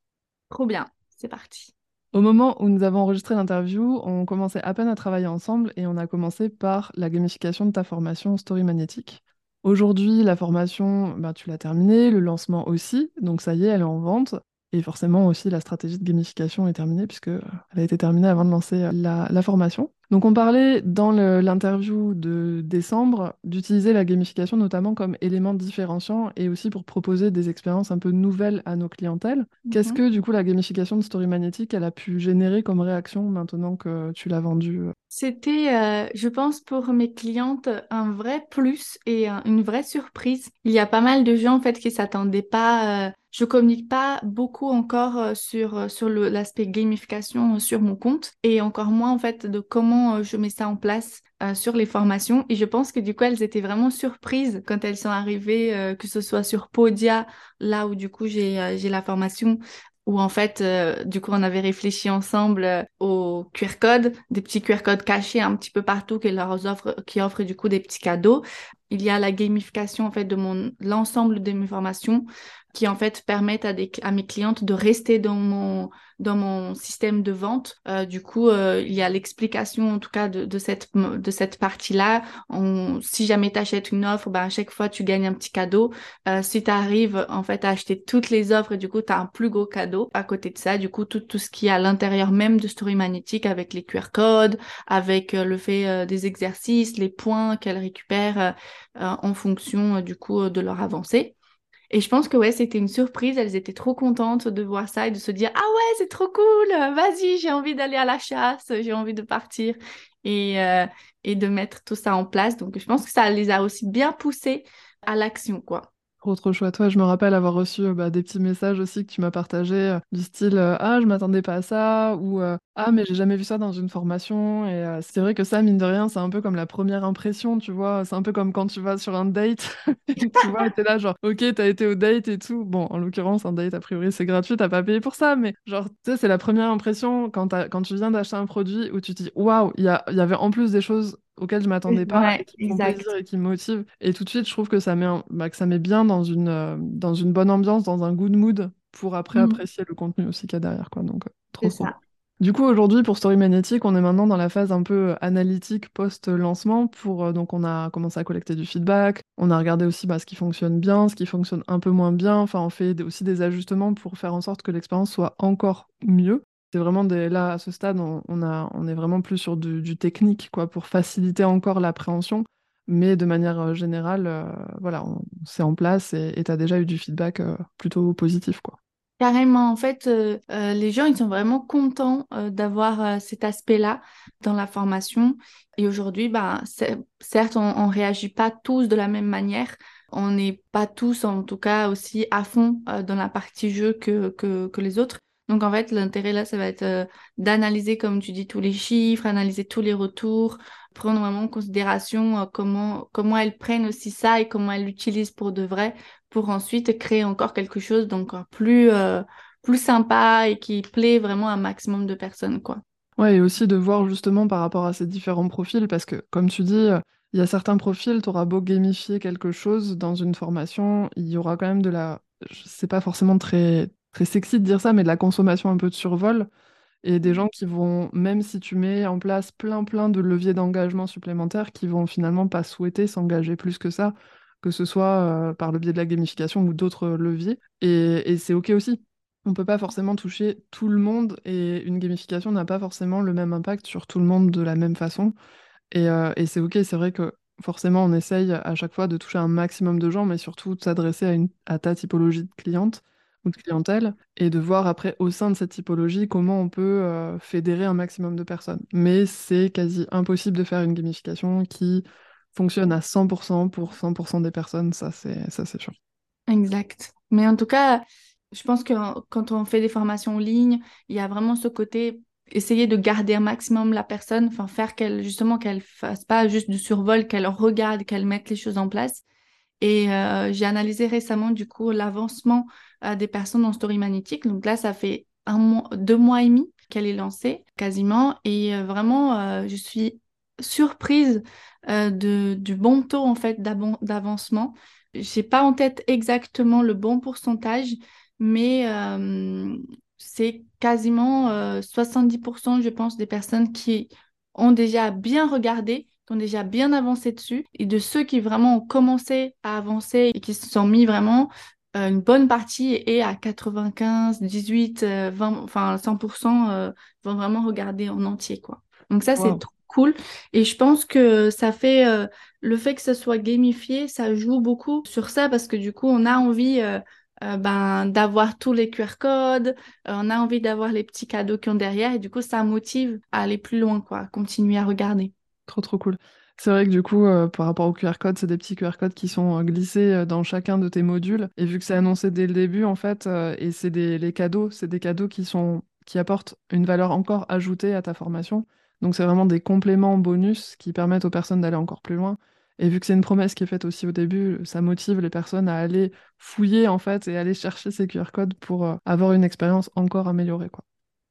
Trop bien, c'est parti. Au moment où nous avons enregistré l'interview, on commençait à peine à travailler ensemble et on a commencé par la gamification de ta formation Story Magnétique. Aujourd'hui, la formation, bah, tu l'as terminée, le lancement aussi, donc ça y est, elle est en vente. Et forcément aussi, la stratégie de gamification est terminée puisqu'elle a été terminée avant de lancer euh, la, formation. Donc on parlait dans l'interview de décembre d'utiliser la gamification notamment comme élément différenciant et aussi pour proposer des expériences un peu nouvelles à nos clientèles. Qu'est-ce mhm. que du coup la gamification de Story Magnétique elle a pu générer comme réaction maintenant que tu l'as vendue euh? C'était, euh, je pense, pour mes clientes un vrai plus et une vraie surprise. Il y a pas mal de gens en fait qui s'attendaient pas je communique pas beaucoup encore euh, sur, euh, sur l'aspect gamification euh, sur mon compte et encore moins en fait de comment je mets ça en place sur les formations. Et je pense que du coup, elles étaient vraiment surprises quand elles sont arrivées, que ce soit sur Podia, là où du coup j'ai la formation, où en fait, du coup, on avait réfléchi ensemble aux QR codes, des petits QR codes cachés un petit peu partout qui leur offrent, qui offrent du coup des petits cadeaux. Il y a la gamification en fait de mon l'ensemble de mes formations qui en fait permettent à, des, à mes clientes de rester dans mon, dans mon système de vente. Euh, du coup, euh, il y a l'explication en tout cas de, de cette, de cette partie-là. Si jamais tu achètes une offre, ben, à chaque fois tu gagnes un petit cadeau. Euh, si tu arrives en fait à acheter toutes les offres, du coup, tu as un plus gros cadeau. À côté de ça, du coup, tout, tout ce qui est à l'intérieur même de Story Magnétique avec les QR codes, avec le fait des exercices, les points qu'elles récupèrent en fonction du coup de leur avancée. Et je pense que ouais, c'était une surprise. Elles étaient trop contentes de voir ça et de se dire Ah ouais, c'est trop cool, vas-y, j'ai envie d'aller à la chasse, j'ai envie de partir et, euh, et de mettre tout ça en place. Donc je pense que ça les a aussi bien poussées à l'action, quoi. Trop trop chouette. Toi, je me rappelle avoir reçu euh, bah, des petits messages aussi que tu m'as partagés euh, du style euh, Ah, je m'attendais pas à ça ou Ah, mais j'ai jamais vu ça dans une formation. Et c'est vrai que ça, mine de rien, c'est un peu comme la première impression, tu vois. C'est un peu comme quand tu vas sur un date. tu vois, t'es là, genre, ok, t'as été au date et tout. Bon, en l'occurrence, un date, a priori, c'est gratuit, t'as pas payé pour ça. Mais genre, tu sais, c'est la première impression quand, quand tu viens d'acheter un produit où tu te dis Waouh, il y, y avait en plus des choses auxquels je m'attendais pas et qui me font plaisir et qui me motivent. Et tout de suite, je trouve que ça met, bah, que ça met bien dans une, euh, dans une bonne ambiance, dans un good mood pour après mmh. apprécier le contenu aussi qu'il y a derrière. Quoi. Donc, euh, trop cool. Du coup, aujourd'hui, pour Story Magnétique, on est maintenant dans la phase un peu euh, analytique post-lancement. Pour donc, on a commencé à collecter du feedback. On a regardé aussi bah, ce qui fonctionne bien, ce qui fonctionne un peu moins bien. Enfin, on fait aussi des ajustements pour faire en sorte que l'expérience soit encore mieux. C'est vraiment des, là, à ce stade, on, a, on est vraiment plus sur du, technique, quoi, pour faciliter encore l'appréhension. Mais de manière euh, générale, euh, voilà, c'est en place et tu as déjà eu du feedback euh, plutôt positif, quoi. Carrément, en fait, les gens, ils sont vraiment contents d'avoir cet aspect-là dans la formation. Et aujourd'hui, bah, certes, on ne réagit pas tous de la même manière. On n'est pas tous, en tout cas, aussi à fond dans la partie jeu que, que, que les autres. Donc en fait, l'intérêt là, ça va être euh, d'analyser, comme tu dis, tous les chiffres, analyser tous les retours, prendre vraiment en considération euh, comment, comment elles prennent aussi ça et comment elles l'utilisent pour de vrai, pour ensuite créer encore quelque chose d'encore plus, euh, plus sympa et qui plaît vraiment à un maximum de personnes, quoi. Ouais, et aussi de voir justement par rapport à ces différents profils, parce que comme tu dis, il y a certains profils, tu auras beau gamifier quelque chose dans une formation, il y aura quand même de la... C'est pas forcément très très sexy de dire ça, mais de la consommation un peu de survol. Et des mmh. gens qui vont, même si tu mets en place plein plein de leviers d'engagement supplémentaires, qui vont finalement pas souhaiter s'engager plus que ça, que ce soit euh, par le biais de la gamification ou d'autres leviers. Et, c'est OK aussi. On peut pas forcément toucher tout le monde et une gamification n'a pas forcément le même impact sur tout le monde de la même façon. Et, euh, c'est OK, c'est vrai que forcément on essaye à chaque fois de toucher un maximum de gens, mais surtout de s'adresser à, à ta typologie de cliente ou de clientèle, et de voir après au sein de cette typologie comment on peut euh, fédérer un maximum de personnes. Mais c'est quasi impossible de faire une gamification qui fonctionne à 100% pour 100% des personnes, ça c'est ça c'est sûr. Exact. Mais en tout cas, je pense que quand on fait des formations en ligne, il y a vraiment ce côté essayer de garder un maximum la personne, enfin faire qu'elle justement qu'elle fasse pas juste du survol, qu'elle regarde, qu'elle mette les choses en place. Et euh, j'ai analysé récemment du coup l'avancement euh, des personnes en story magnétique. Donc là, ça fait un mois, deux mois et demi qu'elle est lancée quasiment, et euh, vraiment, je suis surprise de, du bon taux en fait d'avancement. J'ai pas en tête exactement le bon pourcentage, mais c'est quasiment 70%, je pense, des personnes qui ont déjà bien regardé, qui ont déjà bien avancé dessus, et de ceux qui vraiment ont commencé à avancer et qui se sont mis vraiment, une bonne partie est à 95, 18, 20, enfin 100% vont vraiment regarder en entier, quoi. Donc ça, c'est trop cool. Et je pense que ça fait, le fait que ça soit gamifié, ça joue beaucoup sur ça parce que du coup, on a envie euh, ben, d'avoir tous les QR codes, euh, on a envie d'avoir les petits cadeaux qui ont derrière et du coup ça motive à aller plus loin, quoi, à continuer à regarder. Trop trop cool. C'est vrai que du coup, euh, par rapport aux QR codes, c'est des petits QR codes qui sont glissés dans chacun de tes modules. Et vu que c'est annoncé dès le début, en fait, et c'est des les cadeaux, c'est des cadeaux qui sont qui apportent une valeur encore ajoutée à ta formation. Donc c'est vraiment des compléments bonus qui permettent aux personnes d'aller encore plus loin. Et vu que c'est une promesse qui est faite aussi au début, ça motive les personnes à aller fouiller en fait et aller chercher ces QR codes pour euh, avoir une expérience encore améliorée.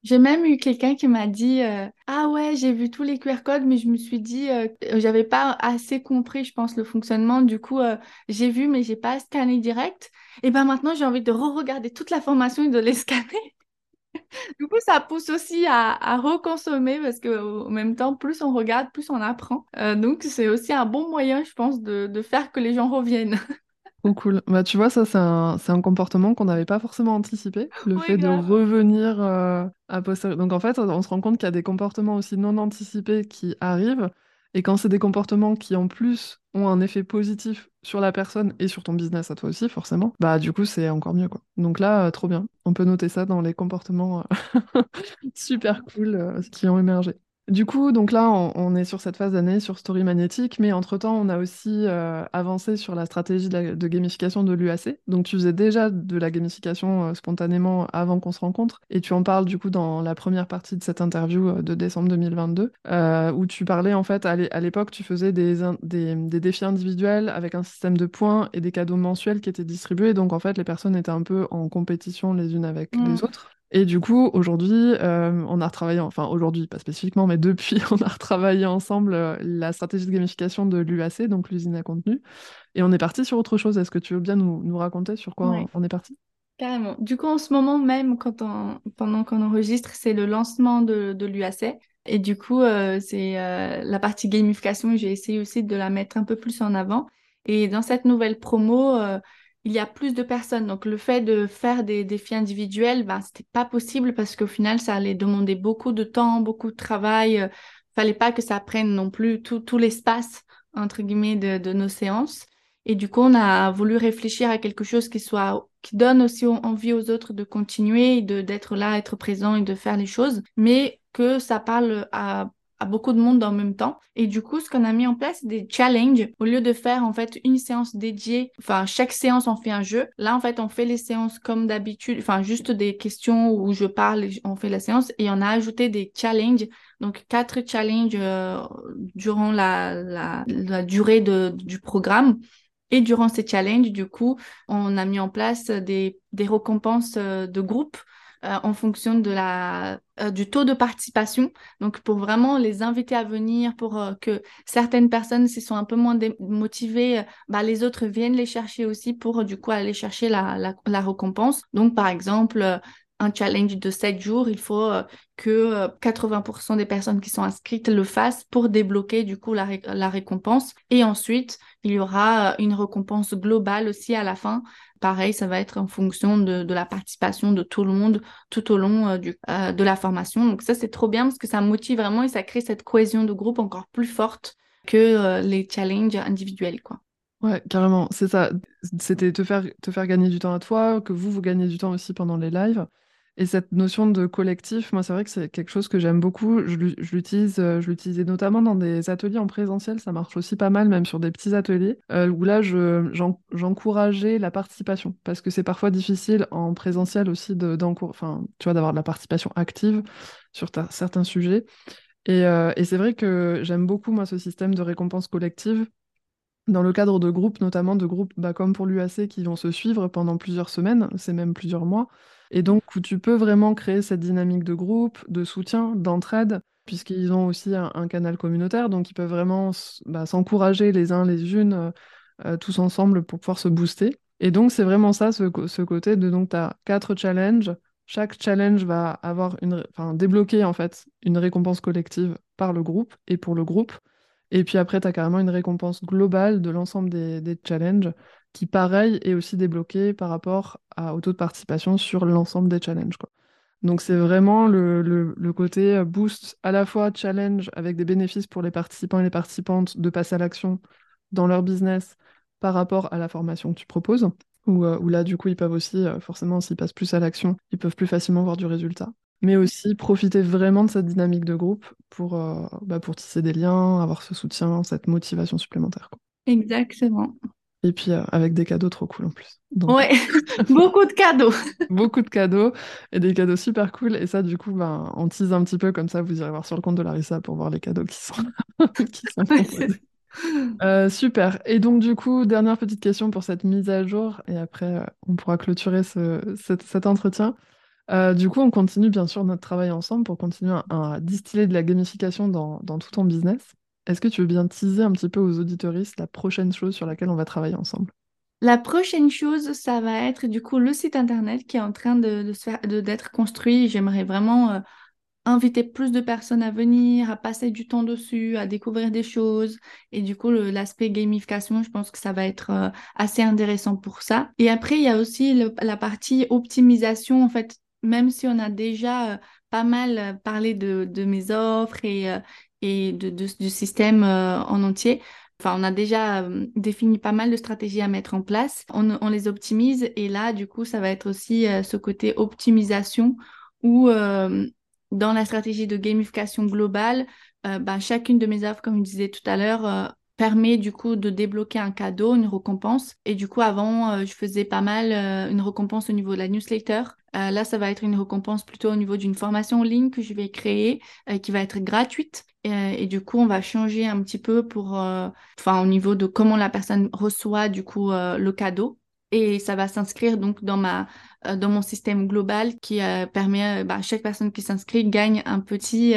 J'ai même eu quelqu'un qui m'a dit euh, ah ouais j'ai vu tous les QR codes mais je me suis dit euh, j'avais pas assez compris je pense le fonctionnement du coup j'ai vu mais j'ai pas scanné direct et ben maintenant j'ai envie de re-regarder toute la formation et de les scanner du coup, ça pousse aussi à, à reconsommer parce qu'au même temps, plus on regarde, plus on apprend. Euh, donc, c'est aussi un bon moyen, je pense, de, de faire que les gens reviennent. Oh cool. Bah, tu vois, ça, c'est un, un, comportement qu'on n'avait pas forcément anticipé, le fait de revenir euh, à posteriori. Donc, en fait, on se rend compte qu'il y a des comportements aussi non anticipés qui arrivent. Et quand c'est des comportements qui, en plus, ont un effet positif sur la personne et sur ton business à toi aussi, forcément, bah du coup, c'est encore mieux, quoi. Donc là, euh, trop bien. On peut noter ça dans les comportements euh, super cool euh, qui ont émergé. Du coup, donc là, on, est sur cette phase d'année sur Story Magnétique, mais entre-temps, on a aussi euh, avancé sur la stratégie de, gamification de l'UAC. Donc, tu faisais déjà de la gamification euh, spontanément avant qu'on se rencontre, et tu en parles du coup dans la première partie de cette interview euh, de décembre 2022, où tu parlais en fait, à l'époque, tu faisais des, des, défis individuels avec un système de points et des cadeaux mensuels qui étaient distribués. Donc, en fait, les personnes étaient un peu en compétition les unes avec les mmh. autres. Et du coup, aujourd'hui, euh, on a retravaillé, enfin aujourd'hui, pas spécifiquement, mais depuis, on a retravaillé ensemble euh, la stratégie de gamification de l'UAC, donc l'usine à contenu. Et on est parti sur autre chose. Est-ce que tu veux bien nous, nous raconter sur quoi on, est parti? Carrément. Du coup, en ce moment même, quand on, pendant qu'on enregistre, c'est le lancement de, de l'UAC. Et du coup, euh, c'est la partie gamification, j'ai essayé aussi de la mettre un peu plus en avant. Et dans cette nouvelle promo, il y a plus de personnes. Donc, le fait de faire des défis individuels, ben, c'était pas possible parce qu'au final, ça allait demander beaucoup de temps, beaucoup de travail. Euh, fallait pas que ça prenne non plus tout, l'espace, entre guillemets, de, de, nos séances. Et du coup, on a voulu réfléchir à quelque chose qui soit, qui donne aussi envie aux autres de continuer, d'être là, être présent et de faire les choses, mais que ça parle à beaucoup de monde en même temps. Et du coup, ce qu'on a mis en place, c'est des challenges. Au lieu de faire en fait une séance dédiée, enfin chaque séance on fait un jeu. Là, en fait, on fait les séances comme d'habitude, enfin juste des questions où je parle, on fait la séance et on a ajouté des challenges. Donc quatre challenges euh, durant la, la, la durée de, du programme. Et durant ces challenges, du coup, on a mis en place des, des récompenses euh, de groupe euh, en fonction de la, euh, du taux de participation. Donc, pour vraiment les inviter à venir, pour euh, que certaines personnes, s'ils sont un peu moins motivées, bah, les autres viennent les chercher aussi pour, du coup, aller chercher la, la, la récompense. Donc, par exemple, un challenge de 7 jours, il faut que 80% des personnes qui sont inscrites le fassent pour débloquer du coup la, la, récompense. Et ensuite, il y aura une récompense globale aussi à la fin pareil, ça va être en fonction de, la participation de tout le monde tout au long euh, du, euh, de la formation. Donc ça, c'est trop bien parce que ça motive vraiment et ça crée cette cohésion de groupe encore plus forte que euh, les challenges individuels. Quoi. Ouais, carrément, c'est ça. C'était te faire, te faire gagner du temps à toi, que vous, vous gagnez du temps aussi pendant les lives. Et cette notion de collectif, moi, c'est vrai que c'est quelque chose que j'aime beaucoup. Je, l'utilise, euh, je l'utilisais notamment dans des ateliers en présentiel. Ça marche aussi pas mal, même sur des petits ateliers, euh, où là, j'encourageais la participation. Parce que c'est parfois difficile en présentiel aussi d'avoir de la participation active sur certains sujets. Et, euh, et c'est vrai que j'aime beaucoup, moi, ce système de récompense collective dans le cadre de groupes, notamment de groupes bah, comme pour l'UAC qui vont se suivre pendant plusieurs semaines, c'est même plusieurs mois, et donc tu peux vraiment créer cette dynamique de groupe, de soutien, d'entraide, puisqu'ils ont aussi un, canal communautaire, donc ils peuvent vraiment bah, s'encourager les uns les unes, euh, euh, tous ensemble pour pouvoir se booster. Et donc c'est vraiment ça, ce, côté de donc tu as quatre challenges, chaque challenge va avoir une, enfin, débloquer en fait une récompense collective par le groupe et pour le groupe. Et puis après, tu as carrément une récompense globale de l'ensemble des, challenges qui, pareil, est aussi débloqué par rapport au taux de participation sur l'ensemble des challenges. Donc c'est vraiment le, côté boost à la fois challenge avec des bénéfices pour les participants et les participantes de passer à l'action dans leur business par rapport à la formation que tu proposes, où, euh, là du coup ils peuvent aussi, euh, forcément s'ils passent plus à l'action, ils peuvent plus facilement voir du résultat mais aussi profiter vraiment de cette dynamique de groupe pour, euh, bah, pour tisser des liens, avoir ce soutien, cette motivation supplémentaire. Exactement. Et puis euh, avec des cadeaux trop cool en plus. Ouais, beaucoup de cadeaux. beaucoup de cadeaux et des cadeaux super cool. Et ça, du coup, ben, on tease un petit peu comme ça. Vous irez voir sur le compte de Larissa pour voir les cadeaux qui sont, qui sont euh, super. Et donc, du coup, dernière petite question pour cette mise à jour. Et après, on pourra clôturer ce, cet entretien. Euh, du coup, on continue bien sûr notre travail ensemble pour continuer à, distiller de la gamification dans, tout ton business. Est-ce que tu veux bien teaser un petit peu aux auditoristes la prochaine chose sur laquelle on va travailler ensemble? La prochaine chose, ça va être du coup le site internet qui est en train de, d'être construit. J'aimerais vraiment euh, inviter plus de personnes à venir, à passer du temps dessus, à découvrir des choses. Et du coup, l'aspect gamification, je pense que ça va être euh, assez intéressant pour ça. Et après, il y a aussi la partie optimisation, en fait, même si on a déjà euh, pas mal parlé de, mes offres et, et de, du système en entier, Enfin, on a déjà défini pas mal de stratégies à mettre en place. On, les optimise et là, du coup, ça va être aussi ce côté optimisation où dans la stratégie de gamification globale, ben, chacune de mes offres, comme je disais tout à l'heure, permet du coup de débloquer un cadeau, une récompense. Et du coup, avant, euh, je faisais pas mal euh, une récompense au niveau de la newsletter. Euh, là, ça va être une récompense plutôt au niveau d'une formation en ligne que je vais créer, qui va être gratuite. Et, du coup, on va changer un petit peu pour, enfin, au niveau de comment la personne reçoit du coup le cadeau. Et ça va s'inscrire donc dans ma dans mon système global qui permet bah, chaque personne qui s'inscrit gagne un petit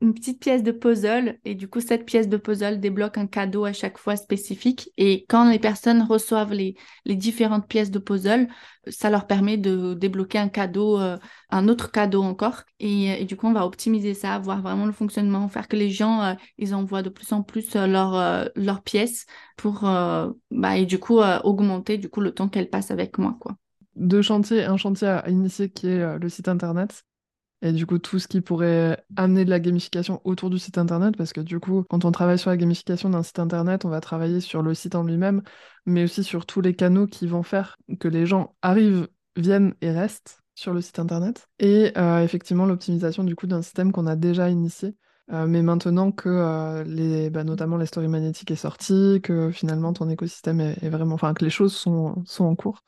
une petite pièce de puzzle et du coup cette pièce de puzzle débloque un cadeau à chaque fois spécifique. Et quand les personnes reçoivent les, les différentes pièces de puzzle ça leur permet de débloquer un cadeau euh, un autre cadeau encore. Et, du coup on va optimiser ça voir vraiment le fonctionnement faire que les gens euh, ils envoient de plus en plus euh, leurs leur pièces pour bah, et du coup augmenter du coup le temps qu'elles passent avec moi quoi. Deux chantiers un chantier à initier qui est le site internet et du coup, tout ce qui pourrait amener de la gamification autour du site internet, parce que du coup, quand on travaille sur la gamification d'un site internet, on va travailler sur le site en lui-même, mais aussi sur tous les canaux qui vont faire que les gens arrivent, viennent et restent sur le site internet. Et euh, effectivement, l'optimisation du coup d'un système qu'on a déjà initié. Euh, mais maintenant que euh, les, bah, notamment les stories magnétiques est sorti, que finalement ton écosystème est, est vraiment, enfin que les choses sont, sont en cours,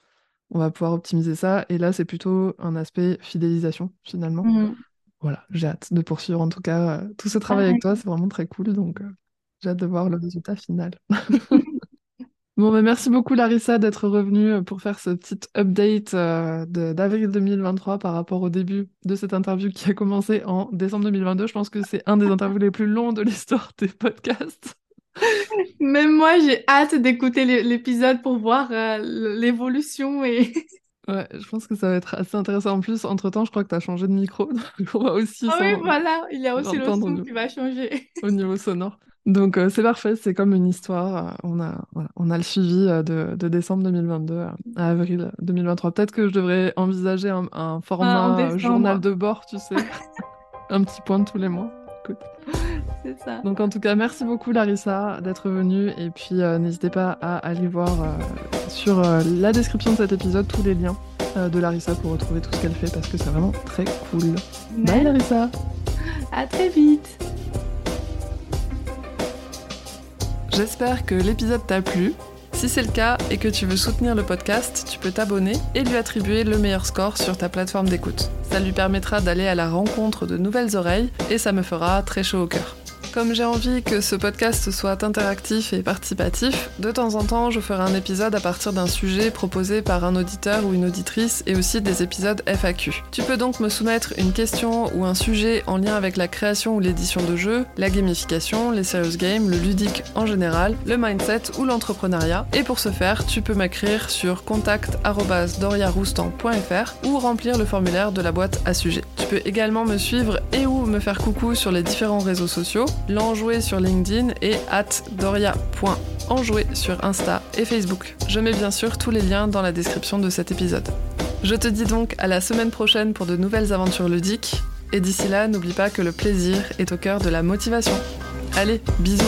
on va pouvoir optimiser ça. Et là, c'est plutôt un aspect fidélisation, finalement. Mhm. Voilà, j'ai hâte de poursuivre en tout cas euh, tout ce travail avec toi, c'est vraiment très cool. Donc, euh, j'ai hâte de voir le résultat final. Bon, ben merci beaucoup Larissa d'être revenue euh, pour faire ce petit update d'avril 2023 par rapport au début de cette interview qui a commencé en décembre 2022. Je pense que c'est un des interviews les plus longs de l'histoire des podcasts. Même moi, j'ai hâte d'écouter l'épisode pour voir euh, l'évolution et. Ouais, je pense que ça va être assez intéressant. En plus, entre-temps, je crois que tu as changé de micro. Donc on va aussi. Ah oui, voilà, il y a aussi le son qui va changer. Au niveau sonore. Donc euh, c'est parfait, c'est comme une histoire. Euh, on a, on a le suivi de, de décembre 2022 à, avril 2023. Peut-être que je devrais envisager un, un format journal de bord, tu sais. un petit point de tous les mois. Écoute. C'est ça. Donc en tout cas, merci beaucoup Larissa d'être venue et puis euh, n'hésitez pas à aller voir euh, sur euh, la description de cet épisode tous les liens de Larissa pour retrouver tout ce qu'elle fait parce que c'est vraiment très cool. Bye Larissa. À très vite. J'espère que l'épisode t'a plu. Si c'est le cas et que tu veux soutenir le podcast, tu peux t'abonner et lui attribuer le meilleur score sur ta plateforme d'écoute. Ça lui permettra d'aller à la rencontre de nouvelles oreilles et ça me fera très chaud au cœur. Comme j'ai envie que ce podcast soit interactif et participatif, de temps en temps je ferai un épisode à partir d'un sujet proposé par un auditeur ou une auditrice et aussi des épisodes FAQ. Tu peux donc me soumettre une question ou un sujet en lien avec la création ou l'édition de jeux, la gamification, les serious games, le ludique en général, le mindset ou l'entrepreneuriat. Et pour ce faire, tu peux m'écrire sur contact.doriaroustan.fr ou remplir le formulaire de la boîte à sujet. Tu peux également me suivre et ou me faire coucou sur les différents réseaux sociaux l'enjoué sur LinkedIn et at doria.enjoué sur Insta et Facebook. Je mets bien sûr tous les liens dans la description de cet épisode. Je te dis donc à la semaine prochaine pour de nouvelles aventures ludiques, et d'ici là, n'oublie pas que le plaisir est au cœur de la motivation. Allez, bisous